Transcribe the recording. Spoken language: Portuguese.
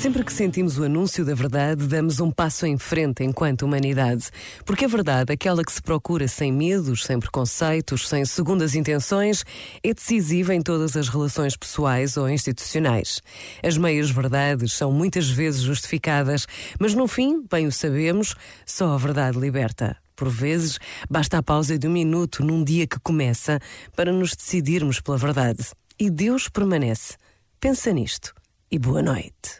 Sempre que sentimos o anúncio da verdade, damos um passo em frente enquanto humanidade. Porque a verdade, aquela que se procura sem medos, sem preconceitos, sem segundas intenções, é decisiva em todas as relações pessoais ou institucionais. As meias-verdades são muitas vezes justificadas, mas no fim, bem o sabemos, só a verdade liberta. Por vezes, basta a pausa de um minuto num dia que começa para nos decidirmos pela verdade. E Deus permanece. Pensa nisto e boa noite.